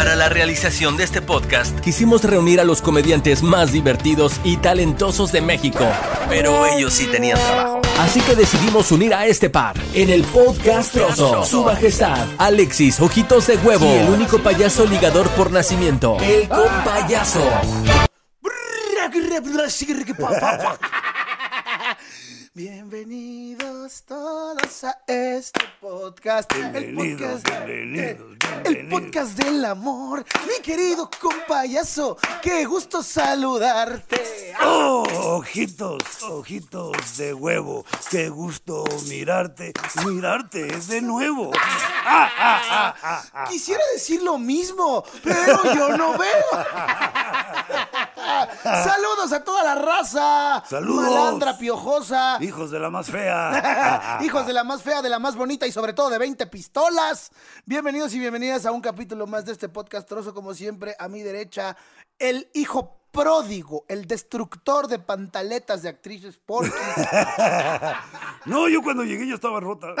Para la realización de este podcast, quisimos reunir a los comediantes más divertidos y talentosos de México. Pero ellos sí tenían trabajo. Así que decidimos unir a este par en el podcast Trozo. Su majestad, Alexis Ojitos de Huevo. Y el único payaso ligador por nacimiento, el compayaso. Bienvenidos todos a este podcast. el podcast, bienvenidos, el bienvenidos. podcast del amor. Mi querido compayaso, qué gusto saludarte. Oh, ojitos, ojitos de huevo. Qué gusto mirarte. Mirarte es de nuevo. Ah, ah, ah, ah, ah. Quisiera decir lo mismo, pero yo no veo. Saludos a toda la raza. Saludos. Malandra piojosa. Hijos de la más fea. Hijos de la más fea, de la más bonita y sobre todo de 20 pistolas. Bienvenidos y bienvenidas a un capítulo más de este podcast trozo, como siempre, a mi derecha, el hijo pródigo, el destructor de pantaletas de actrices porquis. No, yo cuando llegué ya estaba rota.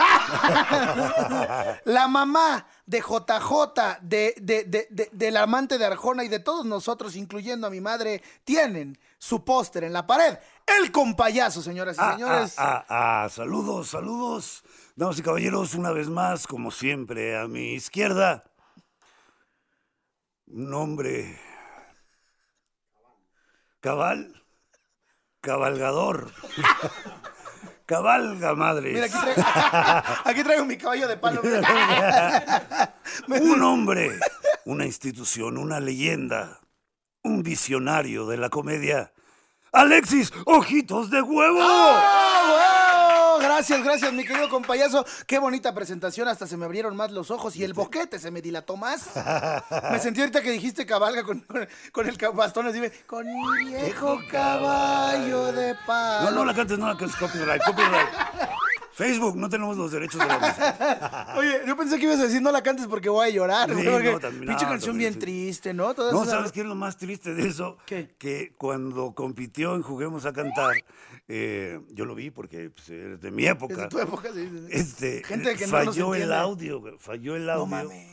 La mamá de JJ, de, de, de, de- del amante de Arjona y de todos nosotros, incluyendo a mi madre, tienen su póster en la pared. El compayazo, señoras y Ah, señores. ah, ah, ah, saludos, saludos. Damas y caballeros, una vez más, como siempre, a mi izquierda. Un hombre. Cabal. Cabalgador. Cabalga, madre. Mira, aquí traigo, aquí traigo mi caballo de palo. Un hombre, una institución, una leyenda, un visionario de la comedia. Alexis Ojitos de Huevo. ¡Ah! Gracias, gracias, mi querido compayazo. Qué bonita presentación, hasta se me abrieron más los ojos y el boquete se me dilató más. Me sentí ahorita que dijiste cabalga con, con el bastón así, con mi viejo caballo de palo. No, no la cantes, no la cantes, copyright, copyright. Facebook, no tenemos los derechos de la música. Oye, yo pensé que ibas a decir no la cantes porque voy a llorar. Sí, güey, porque no, también- pinche no, canción bien sí. triste, ¿no? Todas No, esas- ¿sabes qué es lo más triste de eso? ¿Qué? Que cuando compitió en Juguemos a Cantar, eh, yo lo vi porque pues, es de mi época. Desde tu época, sí, sí. Este, Gente que no falló el audio, falló el audio. No mames.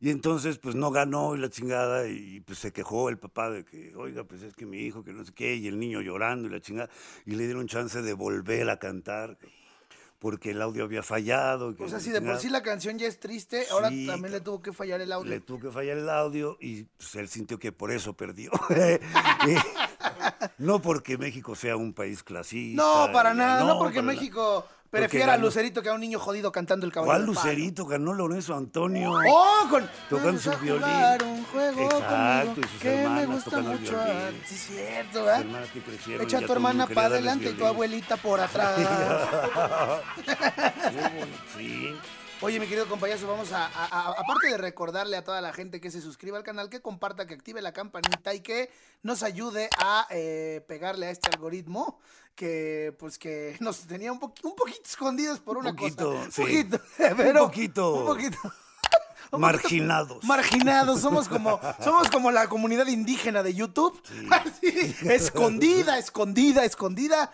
Y entonces, pues no ganó y la chingada, y pues se quejó el papá de que, oiga, pues es que mi hijo, que no sé qué, y el niño llorando y la chingada, y le dieron chance de volver a cantar, porque el audio había fallado. que O sea, si de por sí la canción ya es triste, ahora Sí, también le tuvo que fallar el audio. Le tuvo que fallar el audio y pues, él sintió que por eso perdió. Y no porque México sea un país clasista. No, para y- nada, no, porque. México Porque prefiera a. Lucerito que a un niño jodido cantando el caballo. ¿Cuál. Lucerito? Ganó Lorenzo Antonio. ¡Oh! Con... Tocando su violín. un juego Exacto, conmigo y sus que me gusta mucho. ah, Sí, es cierto, ¿verdad? hermanas que crecieron, Echa a tu hermana para adelante y tu abuelita por atrás. Sí. Oye, mi querido compañero, vamos a, a- a- aparte de recordarle a toda la gente que se suscriba al canal, que comparta, que active la campanita y que nos ayude a eh, pegarle a este algoritmo que pues que nos tenía un, poqui- un poquito escondidos por una poquito, cosa. sí. Un poquito, Un pero- poquito. Un poquito. Un Marginados. marginados, somos como, somos como la comunidad indígena de YouTube. Así, escondida, escondida, escondida.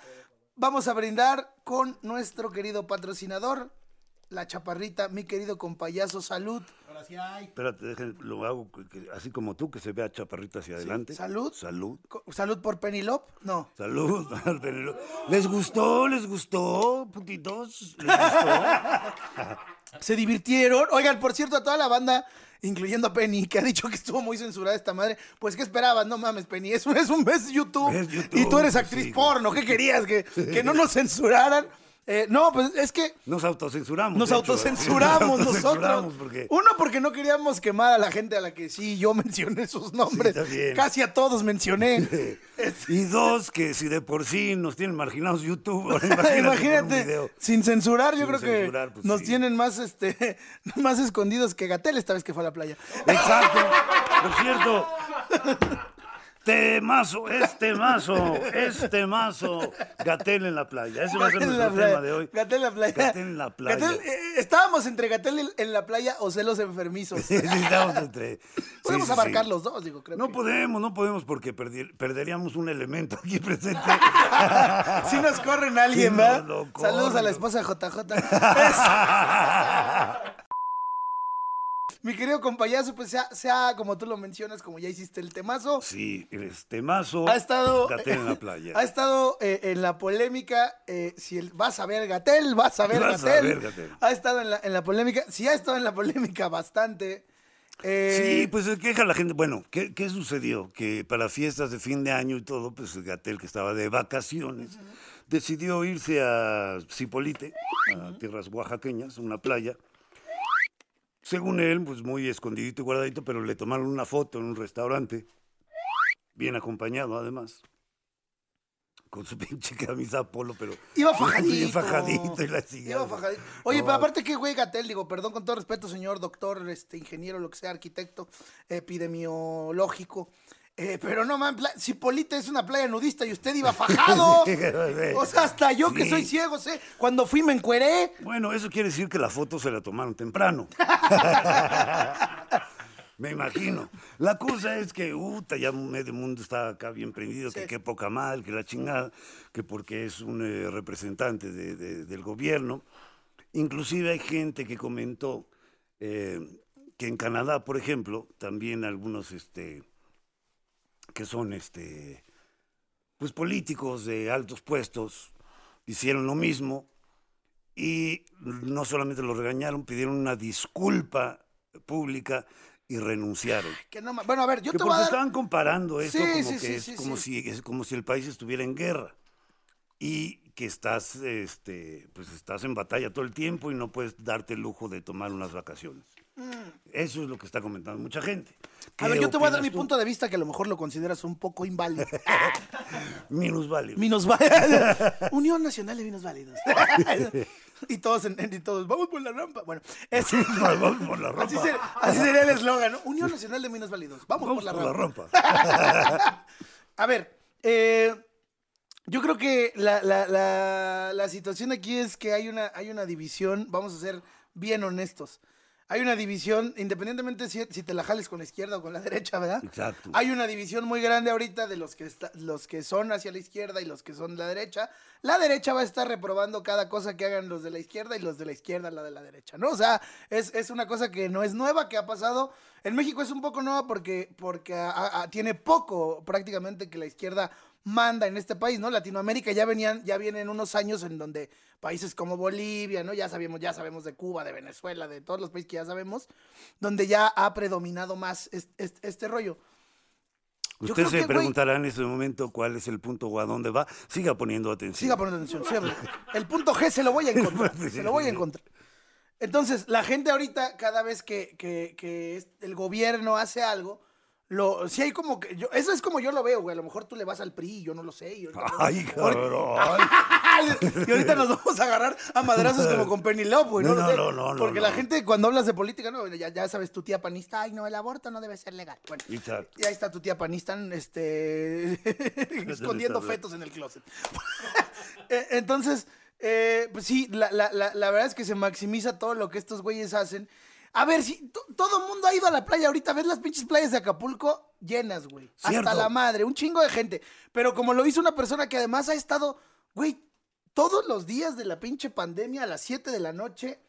Vamos a brindar con nuestro querido patrocinador, la chaparrita, mi querido compayazo, salud. Espérate, dejen, lo hago que- así como tú, que se vea chaparrita hacia adelante. salud. Salud. Co- Salud por Penilop, no. Salud. ¿Les gustó? ¿Les gustó, putitos? ¿Les gustó? Se divirtieron. Oigan, por cierto, a toda la banda, incluyendo a Penny, que ha dicho que estuvo muy censurada esta madre, pues ¿qué esperabas? No mames, Penny, es un, es un es YouTube, Es YouTube, y tú eres pues actriz sí. porno, ¿qué querías? ¿Que, que no nos censuraran? Eh, no, pues es que Nos autocensuramos. nos hecho. autocensuramos Nos nosotros. autocensuramos porque Uno, porque no queríamos quemar a la gente a la que sí yo mencioné sus nombres. Casi a todos mencioné. Y dos, que si de por sí nos tienen marginados YouTube, imagínate, sin censurar, yo Sin creo censurar, que pues, nos sí. tienen más este más escondidos que Gatel esta vez que fue a la playa. Exacto. Por cierto, temazo, este mazo, este mazo. Gatel en la playa. Ese va a ser nuestro tema de hoy. Gatel en la playa. Gatel en la playa. Gatel, eh, estábamos entre Gatel en- la playa o celos enfermizos. Sí, estamos entre. Podemos sí, abarcar sí. los dos, digo, creo. No que. podemos, no podemos porque perderíamos un elemento aquí presente. Si nos corren a alguien, Sí, ¿verdad? Saludos a la esposa de JJ. mi querido compayazo, pues sea, sea como tú lo mencionas, como ya hiciste el temazo. Sí, el temazo. Ha estado. Gatel en la playa. Ha estado eh, en la polémica. eh, si el- vas a ver Gatel, vas a ver Vas a Gatel. ver Gatell. Ha estado en la, en la polémica. Sí, ha estado en la polémica bastante. Eh, Sí, pues se queja la gente. Bueno, ¿qué, qué sucedió? Que para fiestas de fin de año y todo, pues Gatel, que estaba de vacaciones, decidió irse a Cipolite, a tierras oaxaqueñas, una playa. Según él, pues muy escondidito y guardadito, pero le tomaron una foto en un restaurante, bien acompañado además, con su pinche camisa polo, pero... Iba bien fajadito. fajadito y la. Iba fajadito. Oye, No, pero aparte, ¿qué güey Gatel? Digo, perdón con todo respeto, señor doctor, este, ingeniero, lo que sea, arquitecto, epidemiológico. Eh, pero no, man, pla- Cipolite es una playa nudista y usted iba fajado. o sea, hasta yo que Sí. soy ciego, sé. Cuando fui me encueré. Bueno, eso quiere decir que la foto se la tomaron temprano. Me imagino. La cosa es que, uta, ya medio mundo está acá bien prendido, que qué poca mal, que la chingada, que porque es un eh, representante de- de- del gobierno. Inclusive hay gente que comentó eh, que en Canadá, por ejemplo, también algunos este, que son este, pues políticos de altos puestos hicieron lo mismo y no solamente lo regañaron, pidieron una disculpa pública y renunciaron. Que no, ma- bueno, a ver, yo Que te voy a porque dar. estaban comparando esto Sí, como sí, que sí, es como si es como si el país estuviera en guerra y que estás este pues estás en batalla todo el tiempo y no puedes darte el lujo de tomar unas vacaciones. Eso es lo que está comentando mucha gente. Mm. A ver, yo te voy a dar mi punto punto de vista que a lo mejor lo consideras un poco inválido. minusválido. Minusválidos. Unión Nacional de Minusválidos. y todos, en, y todos, vamos por la rampa. Bueno, ese- Vamos por la así, rampa. ser- así sería el eslogan, ¿no? Unión Nacional de Minusválidos. Vamos, Vamos por la por la rampa. rampa. A ver, eh, yo creo que la, la- la- la situación aquí es que hay una, hay una división, vamos a ser bien honestos. Hay una división, independientemente si, si te la jales con la izquierda o con la derecha, ¿verdad? Exacto. Hay una división muy grande ahorita de los que, está- los que son hacia la izquierda y los que son de la derecha. La derecha va a estar reprobando cada cosa que hagan los de la izquierda y los de la izquierda la de la derecha, ¿no? O sea, es, es una cosa que no es nueva, que ha pasado. En México es un poco nueva porque, porque a- a- tiene poco prácticamente que la izquierda manda en este país, ¿no? Latinoamérica ya venían, ya vienen unos años en donde países como Bolivia, ¿no? Ya sabemos, ya sabemos de Cuba, de Venezuela, de todos los países que ya sabemos, donde ya ha predominado más es- es- este rollo. Yo Usted creo se preguntará en este momento cuál es el punto o a dónde va. Siga poniendo atención. Siga poniendo atención. siga- El punto G se lo voy a encontrar. se lo voy a encontrar. Entonces, la gente ahorita, cada vez que, que- que es- el gobierno hace algo, lo, si hay como que. Yo, eso es como yo lo veo, güey. A lo mejor tú le vas al PRI, yo no lo sé. Ay, cabrón. y ahorita nos vamos a agarrar a madrazos como con Penelope, güey. No, No, no, no, no, Porque no. la gente, cuando hablas de política, no, ya, ya sabes, tu tía panista, ay, no, el aborto no debe ser legal. Bueno, Exacto. y ahí está tu tía panista, este, escondiendo fetos en el closet. Eh, Entonces, eh, pues sí, la, la- la- la verdad es que se maximiza todo lo que estos güeyes hacen. A ver, si to- todo el mundo ha ido a la playa ahorita, ves las pinches playas de Acapulco llenas, güey. Hasta la madre, un chingo de gente. Pero como lo hizo una persona que además ha estado, güey, todos los días de la pinche pandemia a las 7 de la noche,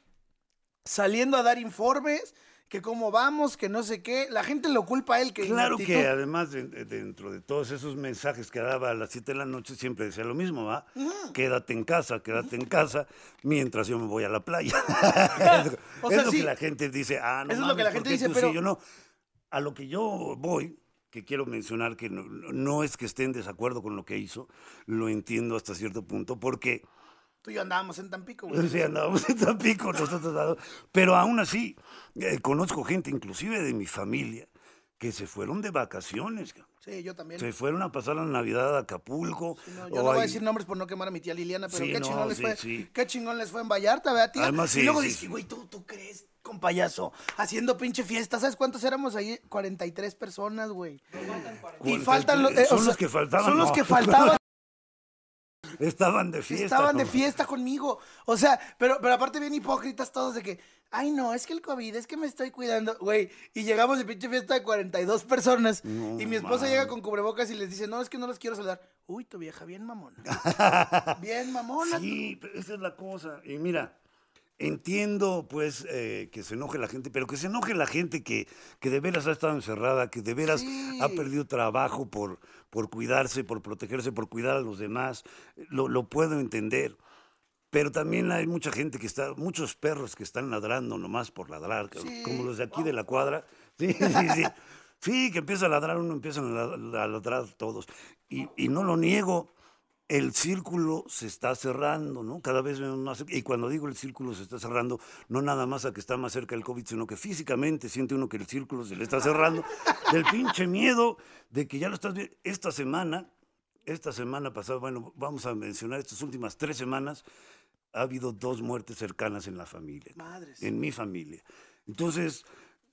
saliendo a dar informes, que cómo vamos, que no sé qué. La gente lo culpa a él, que Claro que además de- de- dentro de todos esos mensajes que daba a las 7 de la noche siempre decía lo mismo, ¿va? Quédate en casa, quédate en casa, mientras yo me voy a la playa. O es lo sí. que la gente dice, ah, no Eso es lo que la ¿por gente dice, pero- sí, yo no. A lo que yo voy, que quiero mencionar que no, no es que esté en desacuerdo con lo que hizo, lo entiendo hasta cierto punto, porque Tú y yo andábamos en Tampico, güey. Sí, andábamos en Tampico nosotros, pero aún así, eh, conozco gente, inclusive de mi familia, que se fueron de vacaciones. Sí, yo también. se fueron a pasar la Navidad a Acapulco. No, yo no voy a decir nombres por no quemar a mi tía Liliana, pero Sí, qué no, chingón les fue. Qué chingón les fue en Vallarta, ¿verdad, tía? Además, y luego dices, sí. güey, ¿tú, tú crees, con payaso, haciendo pinche fiesta. ¿Sabes cuántos éramos ahí? 43 personas, güey. Y faltan los. eh, son o los que faltaban. Son los no. que faltaban. Estaban de fiesta. Estaban de fiesta conmigo. O sea, pero, pero aparte bien hipócritas todos de que, ay no, es que el COVID, es que me estoy cuidando, güey. Y llegamos de pinche fiesta de 42 personas. No, y mi esposa man. llega con cubrebocas y les dice, no, es que no los quiero saludar. Uy, tu vieja, bien mamona. bien mamona. Sí, pero esa es la cosa. Y mira, entiendo pues eh, que se enoje la gente, pero que se enoje la gente que, que de veras ha estado encerrada, que de veras ha perdido trabajo por, por cuidarse, por protegerse, por cuidar a los demás, lo, lo puedo entender. Pero también hay mucha gente que está, muchos perros que están ladrando nomás por ladrar, Sí. como los de aquí de la cuadra. Sí, sí, sí. Sí, que empieza a ladrar uno, empiezan a la- a ladrar todos. Y, y no lo niego, el círculo se está cerrando, ¿no? Cada vez más. Y cuando digo el círculo se está cerrando, no nada más a que está más cerca el COVID, sino que físicamente siente uno que el círculo se le está cerrando. Del pinche miedo de que ya lo estás viendo. Esta semana, esta semana pasada, bueno, vamos a mencionar estas últimas tres semanas, ha habido dos muertes cercanas en la familia. Madres. En mi familia. Entonces,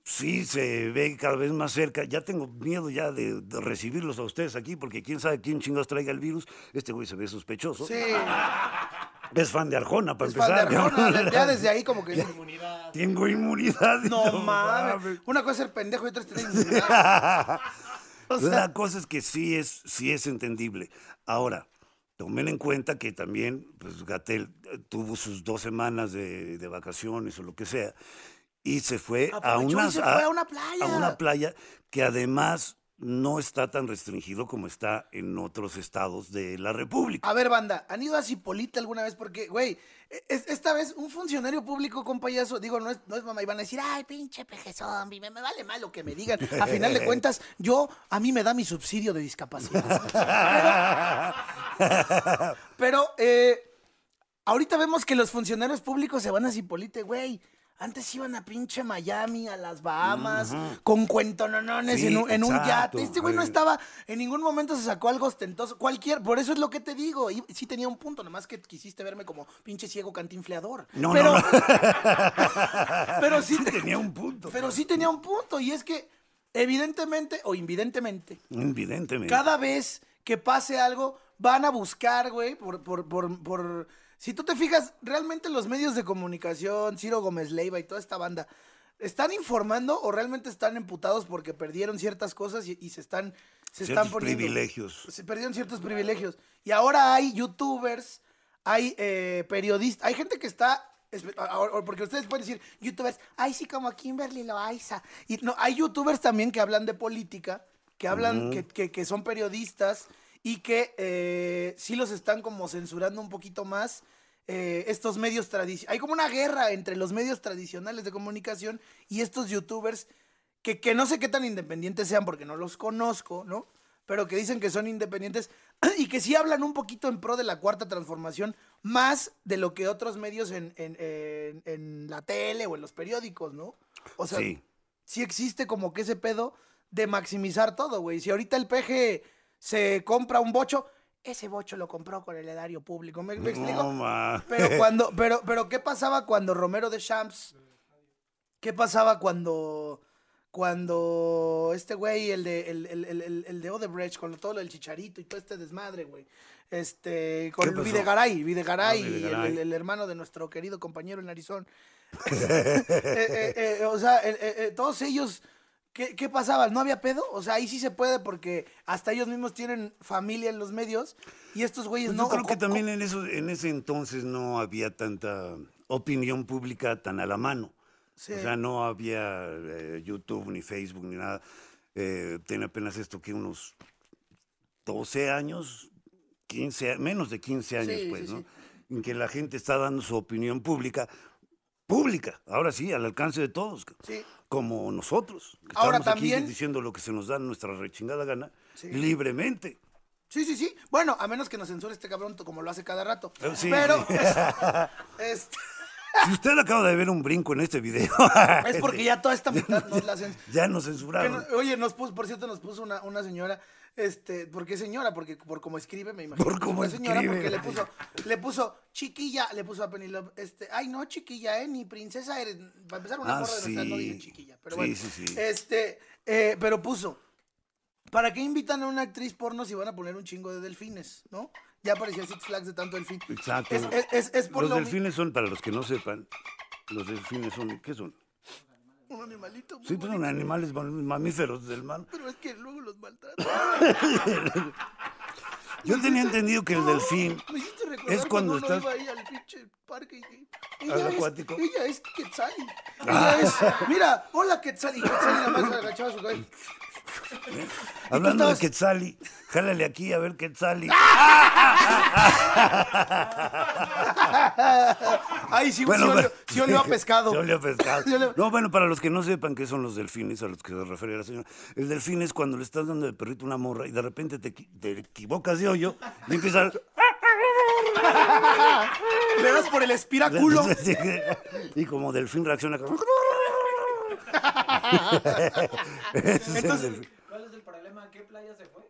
sí se ve cada vez más cerca. Ya tengo miedo ya de, de recibirlos a ustedes aquí, porque quién sabe quién chingados traiga el virus. Este güey se ve sospechoso. Sí, Es fan de Arjona, para es fan de empezar. Arjona, ya desde ahí como que... Tengo inmunidad. No mames. Una cosa es ser pendejo y otra es tener inmunidad. O sea, La cosa es que sí es, sí es entendible. Ahora, tomen en cuenta que también, pues Gatel eh, tuvo sus dos semanas de, de vacaciones o lo que sea, y se fue a una, se fue a una playa. a una playa que además no está tan restringido como está en otros estados de la República. A ver, banda, ¿han ido a Cipolita alguna vez? Porque, güey, es- esta vez un funcionario público con payaso, digo, no es, no es mamá, y van a decir, ay, pinche peje zombie, me, me vale mal lo que me digan. A final de cuentas, yo, a mí me da mi subsidio de discapacidad. Pero, eh, ahorita vemos que los funcionarios públicos se van a Cipolite, güey. Antes iban a pinche Miami, a las Bahamas, con cuentononones Sí, en, un, en un exacto, yate. Este güey no estaba, en ningún momento se sacó algo ostentoso. Cualquier, por eso es lo que te digo. Y sí tenía un punto, nomás que quisiste verme como pinche ciego cantinfleador. No, pero, no, no. pero sí, Sí te- tenía un punto. pero sí tenía un punto. Y es que, evidentemente o invidentemente, Evidentemente. cada vez que pase algo, van a buscar, güey, por, por, por, por... Si tú te fijas, realmente los medios de comunicación, Ciro Gómez Leiva y toda esta banda, ¿están informando o realmente están emputados porque perdieron ciertas cosas y, y se están, se Ciertos están poniendo... privilegios. Se perdieron ciertos privilegios. Y ahora hay youtubers, hay eh, periodistas, hay gente que está... Porque ustedes pueden decir, youtubers, ay, sí, como Kimberly Loaiza. Y no, hay youtubers también que hablan de política, que hablan, que, que- que son periodistas y que eh, sí los están como censurando un poquito más eh, estos medios tradicionales. Hay como una guerra entre los medios tradicionales de comunicación y estos youtubers que, que no sé qué tan independientes sean porque no los conozco, ¿no? Pero que dicen que son independientes y que sí hablan un poquito en pro de la cuarta transformación, más de lo que otros medios en, en- en- en la tele o en los periódicos, ¿no? O sea, Sí. sí existe como que ese pedo de maximizar todo, güey. Si ahorita el peje se compra un bocho, ese bocho lo compró con el erario público. ¿Me, me explico? No. Pero cuando, pero, pero ¿qué pasaba cuando Romero de Champs? ¿Qué pasaba cuando, cuando este güey, el de, el, el, el, el- de Odebrecht, con todo lo del chicharito y todo este desmadre, güey? Este, ¿Qué con? Videgaray, Videgaray, Ah, el- Videgaray. El, el hermano de nuestro querido compañero en Arizona. Eh, eh, eh, o sea, todos ellos, ¿qué, ¿qué pasaba? ¿No había pedo? O sea, ahí sí se puede porque hasta ellos mismos tienen familia en los medios y estos güeyes Pues no. yo creo que también en, eso, en ese entonces no había tanta opinión pública tan a la mano. Sí. O sea, no había eh, YouTube ni Facebook ni nada. Eh, tiene apenas esto que unos 12 años, 15, a- menos de 15 años, Sí, pues, sí, ¿no? En que la gente está dando su opinión pública, pública, ahora sí, al alcance de todos. Sí. Como nosotros. que Ahora estamos aquí también- diciendo lo que se nos da nuestra rechingada gana, Sí. libremente. Sí, sí, sí. Bueno, a menos que nos censure este cabrón como lo hace cada rato. Eh, sí, Pero este, Si usted acaba de ver un brinco en este video, es porque ya toda esta mitad nos la cens- ya nos censuraron. Oye, nos puso, por cierto, nos puso una, una señora, este, ¿por qué señora? Porque por cómo escribe, me imagino. Por una señora, escribe. porque le puso, le puso chiquilla, le puso a Penelope, este, ay no, chiquilla, eh, ni princesa eres. Para empezar, una Ah, morra de nuestra no sí. dice chiquilla, pero Sí, bueno. sí, sí. Este, eh, pero puso, ¿para qué invitan a una actriz porno si van a poner un chingo de delfines, no? Ya aparecía Six Flags de tanto delfín. Exacto. Es, es, es, es por los lo delfines son, para los que no sepan, los delfines son, ¿qué son? Un animalito muy Sí, pues son animales mam- mamíferos del mar. pero es que luego los maltratan. Yo tenía entendido que el delfín Me hiciste recordar es cuando uno estás... iba ahí al pinche parque y Ella al es, acuático. ella es Quetzali. Ella es, mira, hola Quetzali. Quetzali nada más agachaba su cabeza. Hablando de Quetzali, jálale aquí a ver Quetzali. Ay, sí, Bueno, sí, olió, sí olió a pescado. Sí olió a pescado. No, bueno, para los que no sepan qué son los delfines, a los que se refiere la señora, el delfín es cuando le estás dando de perrito una morra y de repente te, equi- te equivocas de hoyo y empiezas... Le das por el espiráculo. y como delfín reacciona como... Entonces- delfín. ¿Cuál es el problema? ¿A qué playa se fue?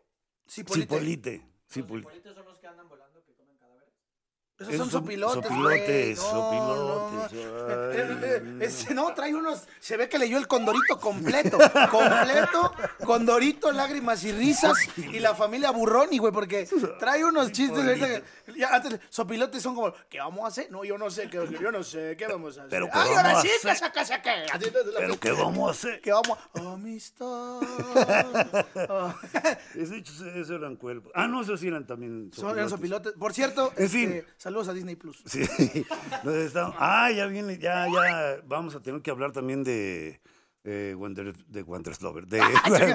Cipolite. Cipolite. Los Cipolite. cipolites son los que andan volando que comen cadáveres. Esos Esos son sopilotes, sopilotes. No, sopilotes, no, ay. Ese no, trae unos. Se ve que leyó el Condorito completo. Completo. Condorito, lágrimas y risas. Y la familia Burroni, güey, porque trae unos chistes. ya antes, sopilotes son como, ¿qué vamos a hacer? No, yo no sé, yo no sé, ¿qué vamos a hacer? Pero ¿qué Ay, ahora a sí, que saca, saca. Pero ¿qué vamos a hacer? ¿Qué vamos a... Amistad. Dicho, esos eran cuerpos. Ah, no, esos sí eran también Son eran sopilotes. Por cierto, En fin. Saludos a Disney Plus. Sí. Entonces estamos- ah, ya viene, ya, ya vamos a tener que hablar también de eh, Wonder, de Wonder Slover, de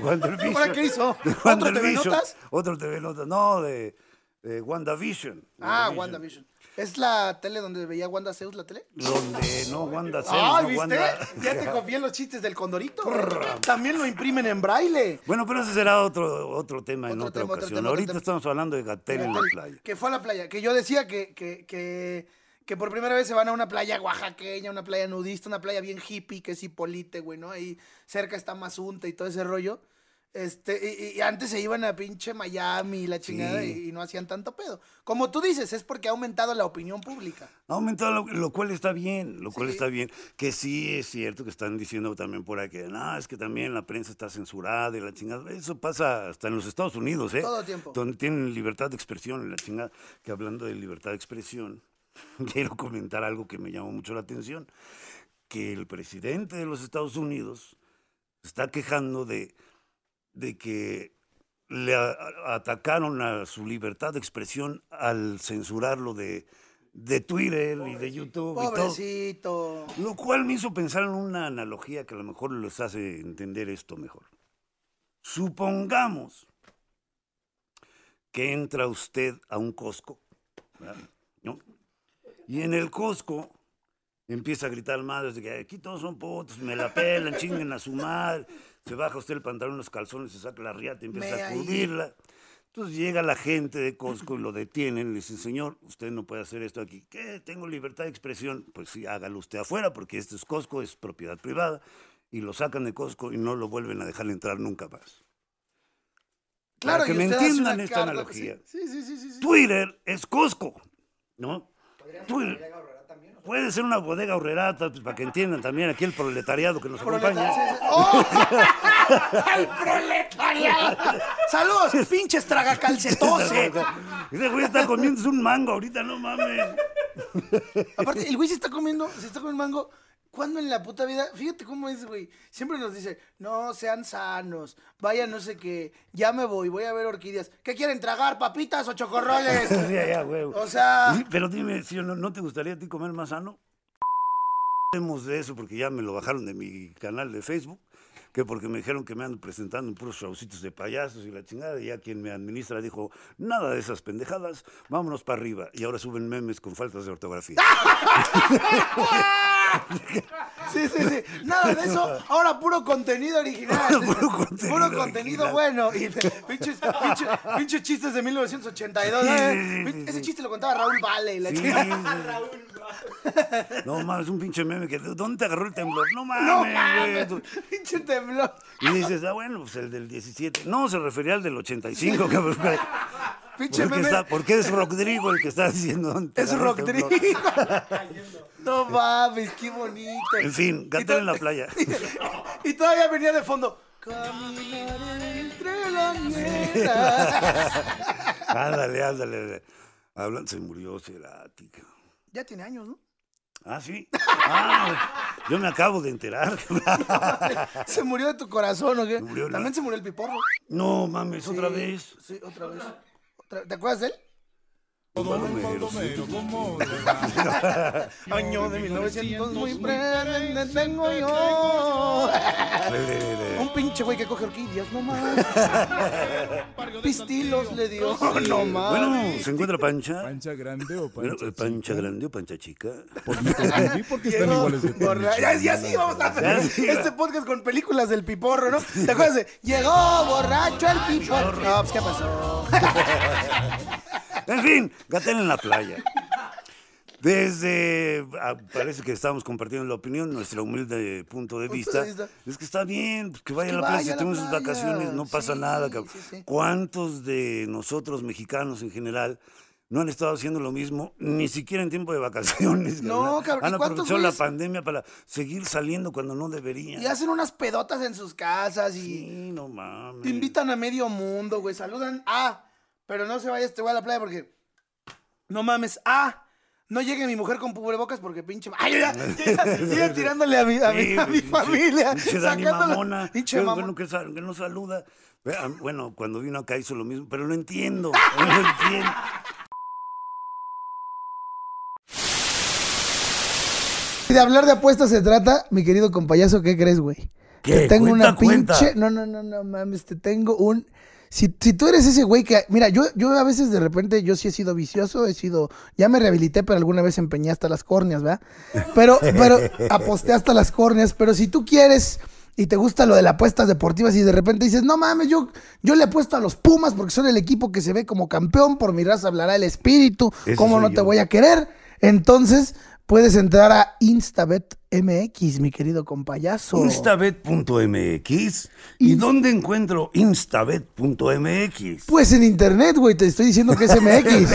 WandaVision. ¿Ahora qué hizo? ¿Otro TV. Notas? Otro TV Notas, no, de, WandaVision. Ah, WandaVision. ¿Es la tele donde veía Wanda Zeus la tele? Donde no Wanda Zeus, Ah, no ¿viste? Wanda- Ya te confié en los chistes del Condorito. También lo imprimen en braille. Bueno, pero ese será otro, otro tema en Otro otra tema, ocasión. tema, Ahorita tema. estamos hablando de Gatel en la playa. Que fue a la playa. Que yo decía que, que, que, que por primera vez se van a una playa oaxaqueña, una playa nudista, una playa bien hippie, que es Hipolite, güey, ¿no? Ahí cerca está Mazunta y todo ese rollo. Este, y, y antes se iban a pinche Miami y la chingada Sí. y, y no hacían tanto pedo. Como tú dices, es porque ha aumentado la opinión pública. Ha aumentado, lo, lo cual está bien, lo cual está bien. Que sí es cierto que están diciendo también por ahí que, no, es que también la prensa está censurada y la chingada. Eso pasa hasta en los Estados Unidos, ¿eh? Todo tiempo. Donde tienen libertad de expresión y la chingada. Que hablando de libertad de expresión, quiero comentar algo que me llamó mucho la atención. Que el presidente de los Estados Unidos está quejando de, de que le atacaron a su libertad de expresión al censurarlo de, de Twitter y de YouTube y todo. Pobrecito. Lo cual me hizo pensar en una analogía que a lo mejor les hace entender esto mejor. Supongamos que entra usted a un Costco, ¿verdad? ¿no? Y en el Costco empieza a gritar madres de que aquí todos son putos, me la pelan, chinguen a su madre. Se baja usted el pantalón, los calzones, se saca la riata y empieza a ahí. curvirla. Entonces llega la gente de Costco y lo detienen, le dicen, señor, usted no puede hacer esto aquí. ¿Qué? Tengo libertad de expresión. Pues sí, hágalo usted afuera, porque este es Costco, es propiedad privada, y lo sacan de Costco y no lo vuelven a dejar entrar nunca más. Para que me entiendan esta analogía. Sí, sí, sí, sí. sí. Twitter es Costco, ¿no? Twitter. Puede ser una bodega horrerata, pues, para que entiendan también aquí el proletariado que nos acompaña. ¡Oh! ¡El proletariado! ¡Saludos, pinches tragacalcetoso! Ese güey está comiendo un mango ahorita, no mames. Aparte, el güey se está comiendo, se está comiendo mango. ¿Cuándo en la puta vida? Fíjate cómo es, güey. Siempre nos dice, no, sean sanos, vaya no sé qué, ya me voy, voy a ver orquídeas. ¿Qué quieren tragar, papitas o chocorroles? Sí, ya, güey. O sea, Pero dime, si no, ¿no te gustaría a ti comer más sano? Hablemos de eso porque ya me lo bajaron de mi canal de Facebook, que porque me dijeron que me ando presentando en puros showcitos de payasos y la chingada, y ya quien me administra dijo, nada de esas pendejadas, vámonos para arriba. Y ahora suben memes con faltas de ortografía. sí, sí, sí. Nada de eso. Ahora puro contenido original. Puro contenido Puro contenido bueno. Y pinches, pinches, pinches chistes de 1982. Sí, ¿eh? Ese chiste lo contaba Raúl Vale la Sí, chingada. No mames, un pinche meme que ¿dónde te agarró el temblor? No No mames, güey. pinche temblor. Y dices, ah, bueno, pues el del 17. No, se refería al del 85, cabrón. Pinche meme. está, porque es Rodrigo el que está diciendo. Es Rodrigo. No mames, qué bonito. En fin, to- en la playa. Y todavía venía de fondo. Caminar entre la niebla. ándale, ándale. Hablan, se murió Cerati. Ya tiene años, ¿no? Ah, sí. Ah, yo me acabo de enterar. Se murió de tu corazón, ¿o qué? murió la- También se murió el piporro. No mames, otra vez. Sí, otra vez. ¿Te acuerdas de él? Año de 1900 muy breve tengo yo. Un pinche güey que coge orquídeas nomás. Pistilos le dio. No más. Bueno, ¿se encuentra Pancha? ¿Pancha grande o Bueno, pancha, ¿Pancha chica? grande o Pancha chica? Porque están iguales de Ya, sí, vamos a sí, Este podcast con películas del piporro, ¿no? ¿Te acuerdas de Llegó borracho el piporro? No, pues ¿qué pasó? En fin, Gatel en la playa. Desde, ah, parece que estamos compartiendo la opinión, nuestro humilde punto de vista, de vista. es que está bien, pues, que vaya que a la playa, a la tenemos sus vacaciones, no pasa Sí, nada. cabrón. sí, sí. ¿Cuántos de nosotros mexicanos en general no han estado haciendo lo mismo, ni siquiera en tiempo de vacaciones? No, cabrón, ¿y Han aprovechado la pandemia para seguir saliendo cuando no deberían. Y hacen unas pedotas en sus casas y Sí, no mames. te invitan a medio mundo, güey. Saludan. Ah, pero no se vaya este güey a la playa porque. No mames. Ah. No llegue mi mujer con cubrebocas porque pinche. Ay, ya, ya tirándole a mi, a mi, Sí, a mi pinche- familia. pinche mamona. Pinche mamona. que, que no saluda. Vean, Bueno, cuando vino acá hizo lo mismo, pero lo entiendo. Lo entiendo. De hablar de apuestas se trata, mi querido compayazo, ¿qué crees, güey? Te tengo Cuenta, una cuenta. pinche. No, no, no, no mames, te tengo un. Si, si tú eres ese güey que. Mira, yo, yo a veces de repente, yo sí he sido vicioso, he sido. Ya me rehabilité, pero alguna vez empeñé hasta las córneas, ¿verdad? Pero, pero aposté hasta las córneas. Pero si tú quieres y te gusta lo de las apuestas deportivas y de repente dices, no mames, yo, yo le apuesto a los Pumas porque son el equipo que se ve como campeón, por mi raza hablará el espíritu, ¿cómo no te voy a querer? Entonces, puedes entrar a Instabet MX, mi querido compayazo. Instabet.mx. ¿Y dónde encuentro Instabet.mx? Pues en internet, güey, te estoy diciendo que es MX.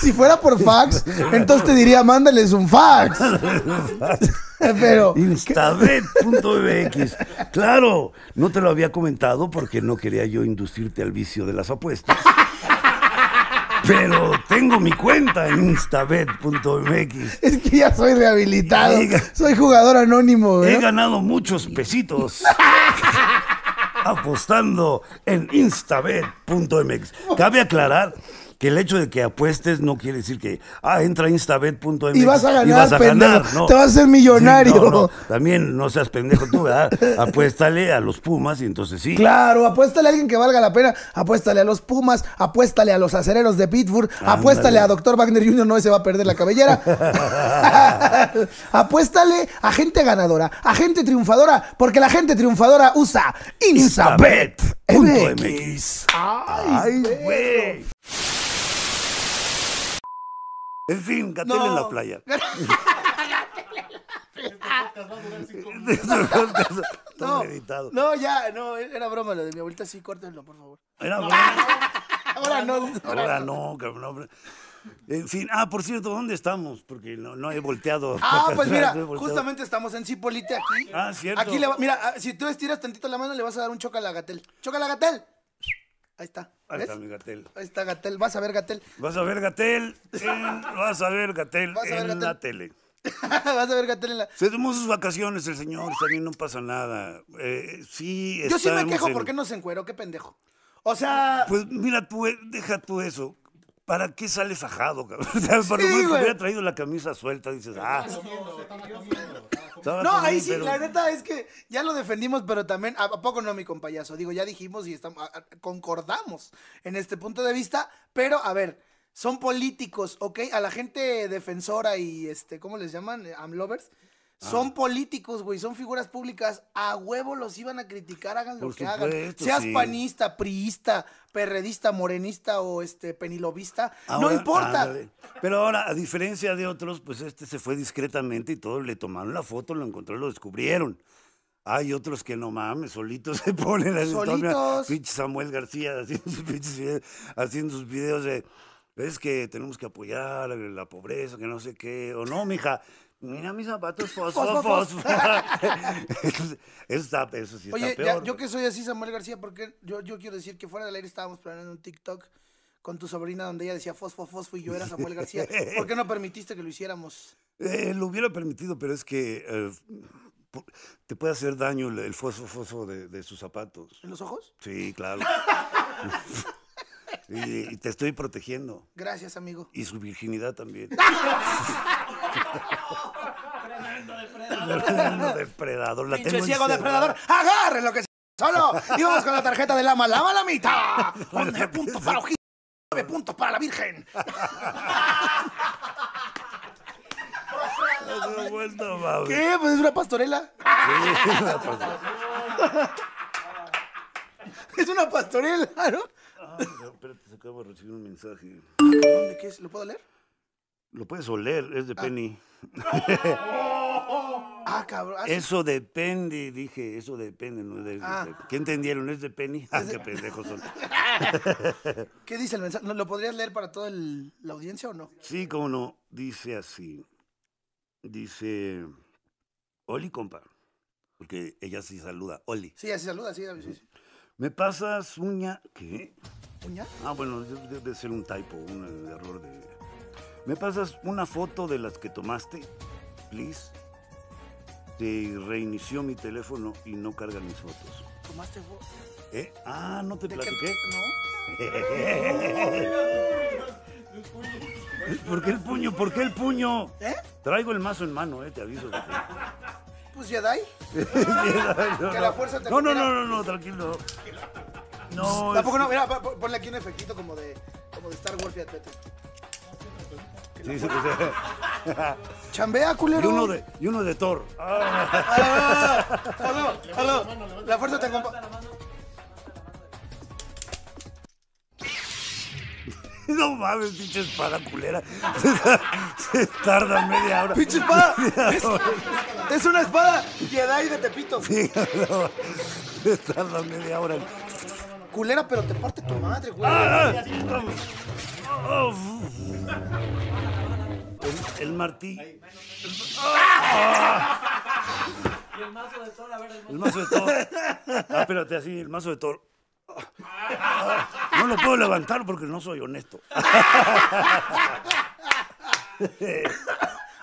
si fuera por fax, entonces te diría, mándales un fax. Pero, Instabet.mx. Claro, no te lo había comentado porque no quería yo inducirte al vicio de las apuestas. Pero tengo mi cuenta en instabet.mx. es que ya soy rehabilitado. Soy jugador anónimo, He ganado muchos pesitos apostando en instabet.mx. Cabe aclarar que el hecho de que apuestes no quiere decir que, ah, entra a instabet.mx Y vas a ganar, y vas a ganar, no. Te vas a hacer millonario. Sí, no, no. También no seas pendejo tú, ¿verdad? Apuéstale a los Pumas y entonces sí. Claro, apuéstale a alguien que valga la pena, apuéstale a los Pumas, apuéstale a los acereros de Pittsburgh, apuéstale a Dr. Wagner Jr., no se va a perder la cabellera. apuéstale a gente ganadora, a gente triunfadora, porque la gente triunfadora usa Instabet Instabet.mx. MX. Ay, güey. En fin, Gatel en la playa. No, meditado. no, ya, no, era broma lo de mi abuelita, sí, córtenlo, por favor. Era broma. Ahora no, Ahora no, cabrón. En fin, ah, por cierto, ¿dónde estamos? Porque no, no he volteado. Ah, pues mira, no justamente estamos en Cipolite aquí. Ah, cierto. Aquí le va- mira, ah, si tú estiras tantito la mano, le vas a dar un choca a la Gatel. ¡Choca la Gatel! Ahí está. Ahí ¿ves? está mi Gatel. Ahí está Gatel. Vas a ver Gatel. Vas a ver Gatel, vas a ver Gatel Vas a ver en Gatell. la tele. vas a ver Gatel en la. Se tomó sus vacaciones el señor, bien, no pasa nada. Eh, sí, Yo sí me quejo en- porque no se encueró, qué pendejo. O sea, Pues mira tú, eh, deja tú eso. ¿Para qué sales ajado, cabrón? O sea, para Sí, que güey. hubiera traído la camisa suelta, dices, ah. Estaba no, ahí comiendo, sí, pero- la neta es que ya lo defendimos, pero también, ¿a, a poco no, mi compayazo? Digo, ya dijimos y estamos, a- a- concordamos en este punto de vista, pero a ver, son políticos, ¿ok? A la gente defensora y, este, ¿cómo les llaman? Eh, Amlovers. Ah. Son políticos, güey, son figuras públicas. A huevo los iban a criticar, hagan lo que hagan. Seas sí. panista, priista, perredista, morenista o este penilobista, no importa. ándale. Pero ahora, a diferencia de otros, pues este se fue discretamente y todos le tomaron la foto, lo encontró y lo descubrieron. Hay otros que no mames, solitos se ponen así, Solitos. Pinche Samuel García haciendo sus, videos, haciendo sus videos de es que tenemos que apoyar la pobreza, que no sé qué, o no, mija. Mira mis zapatos fosfo, Fosfo, eso, está, eso sí está Oye, ya- yo que soy así, Samuel García, porque yo, yo quiero decir que fuera del aire estábamos planeando un TikTok con tu sobrina donde ella decía fosfo, fosfo y yo era Samuel García. ¿Por qué no permitiste que lo hiciéramos? Eh, lo hubiera permitido, pero es que eh, te puede hacer daño el, el fosfo, fosfo de, de sus zapatos. ¿En los ojos? Sí, claro. Y, y te estoy protegiendo. Gracias, amigo. Y su virginidad también. Tremendo depredador. Tremendo depredador. La Pinche ciego depredador. Agarren lo que se solo. Y vamos con la tarjeta de Lama. Lama la mitad. 11 puntos para Ojito. 9 puntos para la Virgen. No, bueno, mames. ¿Qué? Pues es una pastorela. Sí, la pasó. Es una pastorela, ¿no? Ay, no, espérate, se acabo de recibir un mensaje. ¿Dónde qué es? ¿Lo puedo leer? Lo puedes oler, es de Penny. Ah, cabrón. Ah. Eso depende, dije, eso depende. ¿no? De- Ah. ¿Qué entendieron? ¿Es de Penny? Ah, qué pendejos son. ¿Qué dice el mensaje? ¿No ¿Lo podrías leer para toda el- la audiencia o no? Sí, cómo no. Dice así. Dice, Oli, compa. Porque ella sí saluda, Oli. Sí, así saluda, sí, sí, sí. ¿Me pasas uña? ¿Qué? ¿Uña? Ah, bueno, debe ser un typo, un error de... ¿Me pasas una foto de las que tomaste? Please. Se reinició mi teléfono y no cargan mis fotos. ¿Tomaste foto? ¿Eh? Ah, ¿no te platiqué? ¿No? ¿Por qué el puño? ¿Por qué el puño? ¿Eh? Traigo el mazo en mano, eh, te aviso. Pues Jedi. Que la fuerza te No, no, no, no, no, tranquilo. No, Tampoco es- no, mira, ponle aquí un efectito como de, como de Star Wars, fíjate. Fíjate. Sí, sí, sí. Chambea, culero. Y uno de, y uno de Thor. Ah. Ah, aló, aló. La fuerza te acompaña. No mames, pinche espada culera. Se tarda media hora. ¡Pinche espada! Es, es una espada Jedi de Tepito. Sí, no, se tarda media hora. Culera, pero te parte tu madre, güey. Ah, vamos. Oh, el, el martillo. Y el mazo de Thor, a ver, el mazo. El mazo de Thor. Ah, espérate, así, el mazo de Thor. Ah, No lo puedo levantar porque no soy honesto.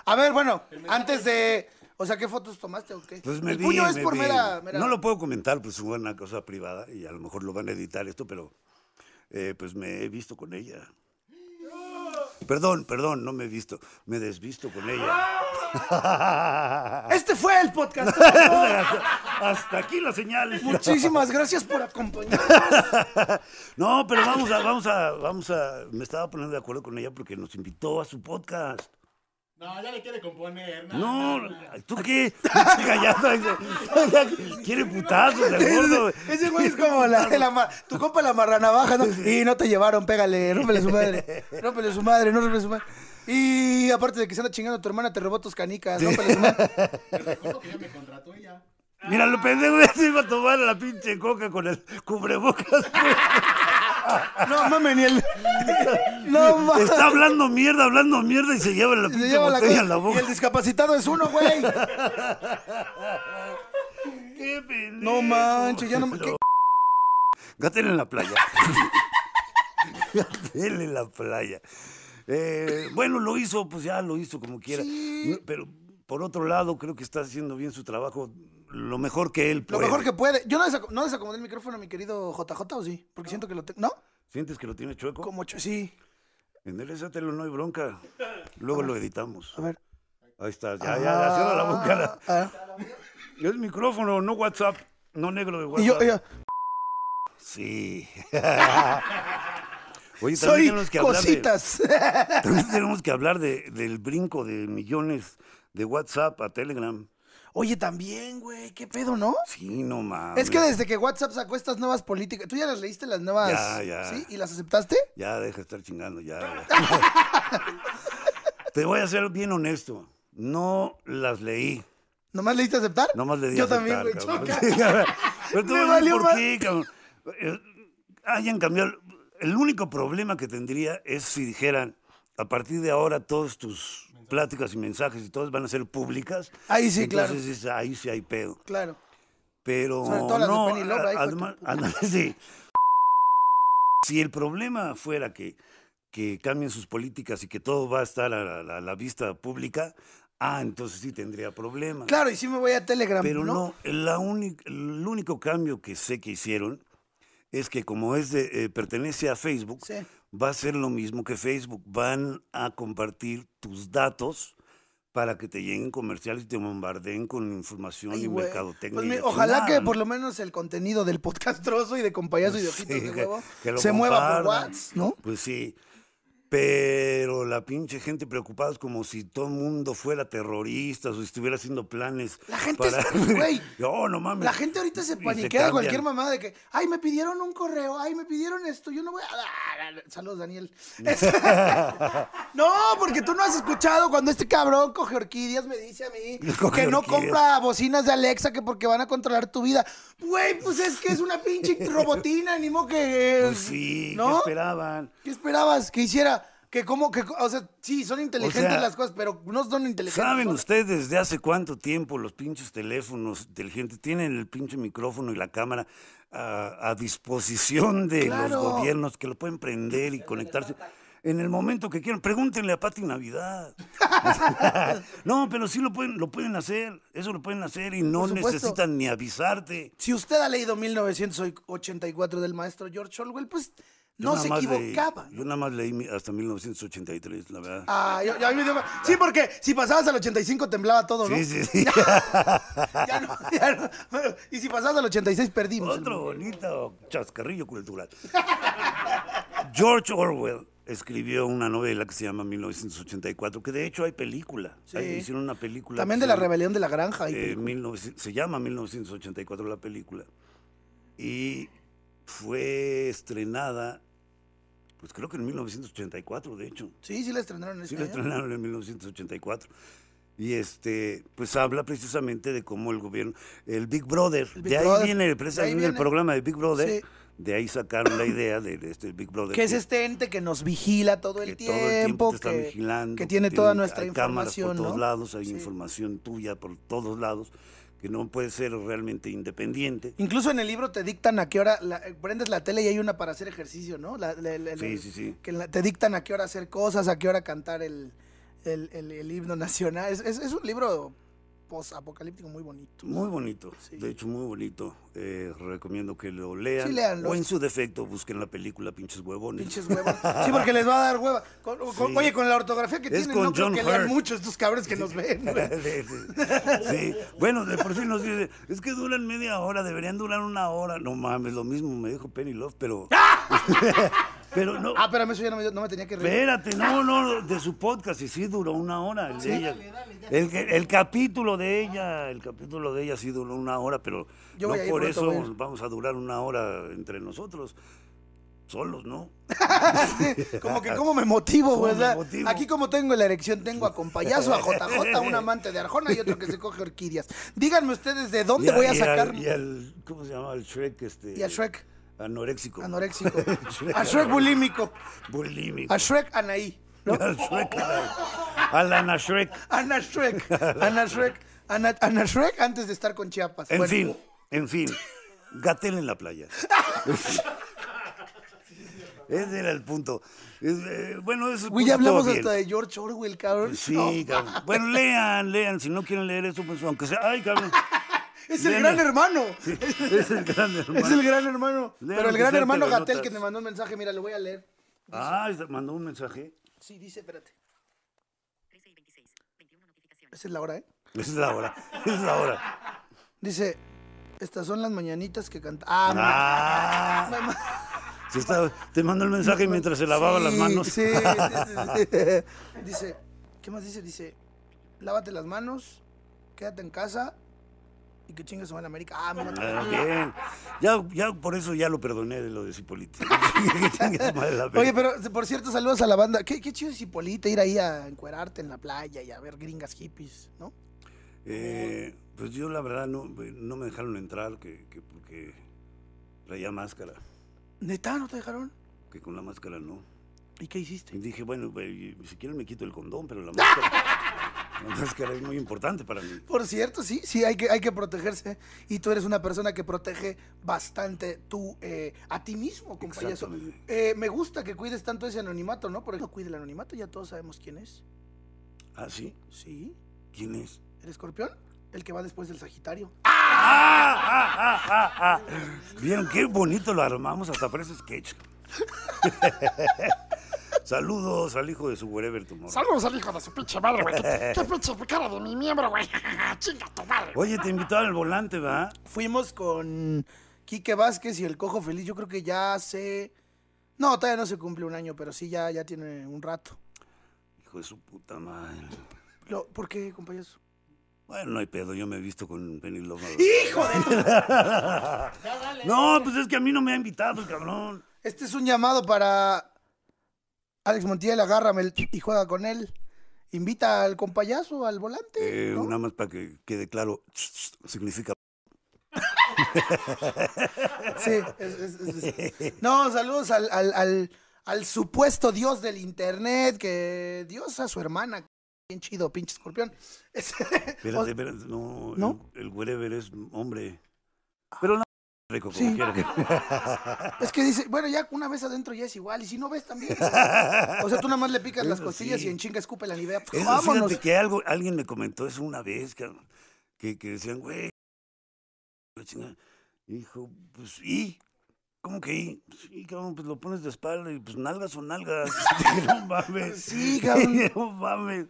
A ver, bueno, antes de. O sea, ¿qué fotos tomaste o qué? Pues me El vi, puño es me por vi. mera, mera- No lo puedo comentar, pues es una cosa privada y a lo mejor lo van a editar esto, pero eh, pues me he visto con ella. Perdón, perdón, no me he visto, me desvisto con ella. Este fue el podcast. Hasta aquí la señal. Muchísimas gracias por acompañarnos. No, pero vamos a, vamos a, vamos a, me estaba poniendo de acuerdo con ella porque nos invitó a su podcast. No, ya le quiere componer. No, ¿tú qué? Callado, quiere putazos el gordo. Ese güey es como la, la ma- tu compa la marranavaja, ¿no? Y no te llevaron, pégale, rómpele su madre. Rómpele su madre, no rómpele su madre. Y aparte de que se anda chingando tu hermana, te robó tus canicas, rómpele su madre. Te recuerdo que ya me contrató ella. Mira, lo pendejo ya se iba a tomar la pinche coca con el cubrebocas. No mames, ni el. No mames. Está hablando mierda, hablando mierda y se lleva la pinche la botella en la Y boca. el discapacitado es uno, güey. Qué pendejo. No manches, ya no me. ¿qué? Gatel en la playa. Gatel en la playa. Eh, bueno, lo hizo, pues ya lo hizo como quiera. Sí. Pero por otro lado, creo que está haciendo bien su trabajo lo mejor que él Lo puede. mejor que puede. Yo no, desac- no desacomodé el micrófono, mi querido JJ, ¿o sí? Porque siento que lo tengo. ¿No? ¿Sientes que lo tiene chueco? Como ch- sí. Enderezatelo, no hay bronca. Luego lo editamos. A ver. Ahí está, ya, ya, ya, cierra la boca. Ah, Es micrófono, no WhatsApp. No negro de y yo, WhatsApp. yo, Sí. Oye, también soy tenemos que hablar de- cositas. También tenemos que hablar de- del brinco de millones de WhatsApp a Telegram. Oye, también, güey, qué pedo, ¿no? Sí, no mames. Es que desde que WhatsApp sacó estas nuevas políticas, ¿tú ya las leíste las nuevas? Ya, ya. ¿Sí? ¿Y las aceptaste? Ya deja de estar chingando, ya. ya. Te voy a ser bien honesto. No las leí. ¿Nomás leíste aceptar? Nomás le di Yo aceptar, también, güey, choca. Pero te Me valió por qué, cabrón. Eh, Hayan cambiado. El único problema que tendría es si dijeran, a partir de ahora todas tus pláticas y mensajes y todas van a ser públicas. Ahí sí, claro. Entonces es- ahí sí hay pedo. Claro. Pero Sobre todo las de no, ahí además- sí. Si el problema fuera que, que cambien sus políticas y que todo va a estar a la, vista pública, ah, entonces sí tendría problemas. Claro, y sí me voy a Telegram, Pero ¿no? no, la el único cambio que sé que hicieron es que como es de, eh, pertenece a Facebook, Sí. va a ser lo mismo que Facebook. Van a compartir tus datos para que te lleguen comerciales y te bombardeen con información Ay, y güey. mercadotecnia. Pues y ojalá que ¿no? por lo menos el contenido del podcast trozo y de compayazo y de ojitos Sí, de que- huevo que lo se mueva por. WhatsApp, ¿no? Pues sí. Pero la pinche gente preocupada es como si todo el mundo fuera terrorista o si estuviera haciendo planes. La gente para... es- güey, No, no mames. La gente ahorita se paniquea de cualquier mamada de que, ay, me pidieron un correo, ay, me pidieron esto, yo no voy a... Saludos, Daniel. No, porque tú no has escuchado cuando este cabrón coge orquídeas, me dice a mí Coge que no orquídeas. compra bocinas de Alexa que porque van a controlar tu vida. Güey, pues es que es una pinche robotina, ni modo que... Pues sí, ¿qué ¿no? esperaban? ¿Qué esperabas que hiciera? Que como que, o sea, sí, son inteligentes sea, las cosas, pero no son inteligentes. ¿Saben ustedes desde hace cuánto tiempo los pinches teléfonos inteligentes tienen el pinche micrófono y la cámara a, a disposición de Claro. los gobiernos que lo pueden prender y conectarse? En el momento que quieran, pregúntenle a Pati Navidad. no, pero sí lo pueden, lo pueden hacer, eso lo pueden hacer y no necesitan ni avisarte. Si usted ha leído 1984 del maestro George Orwell, pues no se leí- equivocaba. yo nada más leí hasta 1983, la verdad. Ah, yo- yo dio- Sí, porque si pasabas al 85 temblaba todo, ¿no? Sí, sí, sí. Ya no, ya no. Bueno, Y si pasabas al 86 perdimos. Otro bonito chascarrillo cultural. George Orwell escribió una novela que se llama 1984, que de hecho hay película. Sí. Hay- hicieron una película. También de la rebelión de la granja. eh, película. 1900 se llama 1984 la película. Y fue estrenada, pues creo que en 1984, de hecho. Sí, sí la estrenaron en Sí, este la año. estrenaron en 1984. Y este, pues habla precisamente de cómo el gobierno, el Big Brother, El Big de ahí Brother, viene de ahí precisamente el viene. programa de Big Brother, Sí. de ahí sacaron la idea de este Big Brother. Que es este ente que nos vigila todo el que tiempo, todo el tiempo te está que, vigilando, que tiene toda nuestra hay cámaras información, por todos ¿no? lados, hay Sí. información tuya por todos lados, que no puede ser realmente independiente. Incluso en el libro te dictan a qué hora, la- prendes la tele y hay una para hacer ejercicio, ¿no? La- la- la- Sí, sí, sí. Que la- te dictan a qué hora hacer cosas, a qué hora cantar el, el, el- el himno nacional. Es, es- es un libro post-apocalíptico muy bonito. Muy bonito, Sí. de hecho muy bonito. Eh, recomiendo que lo lean. Sí, léanlo. O en su defecto busquen la película Pinches Huevones. Pinches huevos. Sí, porque les va a dar hueva. Con- con- Sí. Oye, con la ortografía que Es tienen, con no creo que lean mucho estos cabrones que nos ven. Sí. Bueno, de por sí nos dice, es que duran media hora, deberían durar una hora. No mames, lo mismo me dijo Penny Love, pero. pero no. Ah, espérame, eso ya no me, no me tenía que reír. Espérate, no, no, de su podcast, y sí duró una hora el de ella. El, el capítulo de ella, el capítulo de ella sí duró una hora, pero Yo no voy a ir por pronto, eso voy a ir. vamos a durar una hora entre nosotros. Solos, ¿no? Como que cómo me motivo, ¿Cómo güey. o me sea, motivo? Aquí como tengo la erección, tengo a compayazo, a JJ, un amante de Arjona y otro que se coge orquídeas. Díganme ustedes de dónde Y a- voy a y al- sacar. Y al, ¿cómo se llama? El Shrek, este. Y a Shrek. Anoréxico. Anoréxico. A Shrek bulímico. Bulímico. A Shrek Anaí. ¿no? Al Shrek. Al Ana Shrek. Ana Shrek. Ana Shrek. Ana, Ana Shrek antes de estar con Chiapas. En Bueno, fin, en fin. Gatel en la playa. Ese era el punto. Eh, bueno, eso. Güey, ya hablamos hasta de George Orwell, cabrón. Sí, No. cabrón. Bueno, lean, lean. Si no quieren leer eso, pues aunque sea. ¡Ay, cabrón! Es el gran hermano. Es el gran hermano. Es el gran hermano. Pero el gran hermano. Gatel que me mandó un mensaje, mira, lo voy a leer. Ah, mandó un mensaje. Sí, dice, espérate. 13 y 26. 21 notificaciones. Esa es la hora, ¿eh? Esa es la hora. Esa es la hora. Dice, estas son las mañanitas que canta. Ah, Ah, se está- te mandó el mensaje mientras se lavaba las manos. Sí, sí, sí, sí. Dice, ¿qué más dice? Dice, lávate las manos, quédate en casa y que chingue su madre América. Ah, mira. Ah, bien. Ya, ya por eso ya lo perdoné de lo de la Oye, pero por cierto, saludos a la banda. Qué, qué chido es Hipolita ir ahí a encuerarte en la playa y a ver gringas hippies, ¿no? Eh, pues yo la verdad no, no me dejaron entrar que, que porque traía máscara, ¿Neta no te dejaron? que con la máscara no. ¿Y qué Y hiciste? dije, bueno, si quieren me quito el condón, pero la máscara, la máscara es muy importante para mí. Por cierto, sí, sí, hay que, hay que protegerse. Y tú eres una persona que protege bastante tú eh, a ti mismo, compañero. Eh, me gusta que cuides tanto ese anonimato, ¿no? Porque no cuide el anonimato, ya todos sabemos quién es. ¿Ah, sí? Sí, ¿Quién es? el escorpión, el que va después del Sagitario. ¡Ah! ¿Vieron qué bonito lo armamos? Hasta parece sketch. Saludos al hijo de su wherever tomorrow. Saludos al hijo de su pinche madre, güey. ¿Qué, qué pinche cara de mi miembro, güey? Chinga tu madre. Oye, te invitó al volante, ¿va? Fuimos con Quique Vázquez y el Cojo Feliz. Yo creo que ya hace. No, todavía no se cumple un año, pero sí ya, ya tiene un rato. Hijo de su puta madre. Lo- ¿Por qué, compañero? Bueno, no hay pedo, yo me he visto con Penny Loma. ¡Hijo de No, pues es que a mí no me ha invitado el cabrón. Este es un llamado para Alex Montiel, agárrame el y juega con él. Invita al compayazo al volante. Eh, ¿no? Nada más para que quede claro, significa... Sí, es- es- es- es- No, saludos al, al- al- al supuesto dios del internet, que Dios a su hermana. Bien chido, pinche escorpión. Es- Espérate, espérate, no, ¿No? El, el wherever es hombre. Pero no, como Sí. que... Es que dice, bueno, ya una vez adentro ya es igual, y si no ves también. O sea, tú nada más le picas las costillas sí. y en chinga escupe la nivea. Eso, Vámonos. fíjate que algo, alguien me comentó eso una vez, que, que decían, güey. Hijo, pues, ¿y? ¿Cómo que y? Sí, cabrón, pues lo pones de espalda y pues nalgas o nalgas. no mames. Sí, cabrón. no mames.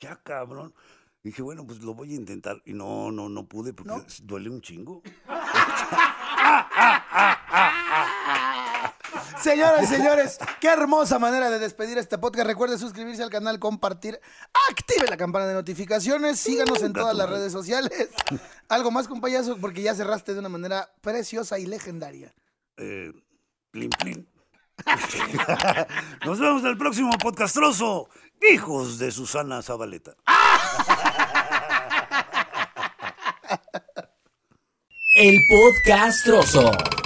Ya, cabrón. Dije, bueno, pues lo voy a intentar. Y no, no, no pude porque ¿No? duele un chingo. Señoras y señores, qué hermosa manera de despedir este podcast. Recuerde suscribirse al canal, compartir, active la campana de notificaciones, síganos en todas las redes sociales. Algo más, compayazo, porque ya cerraste de una manera preciosa y legendaria. Eh, plin, plin. Nos vemos en el próximo podcastroso. Hijos de Susana Zabaleta. El podcast trozo.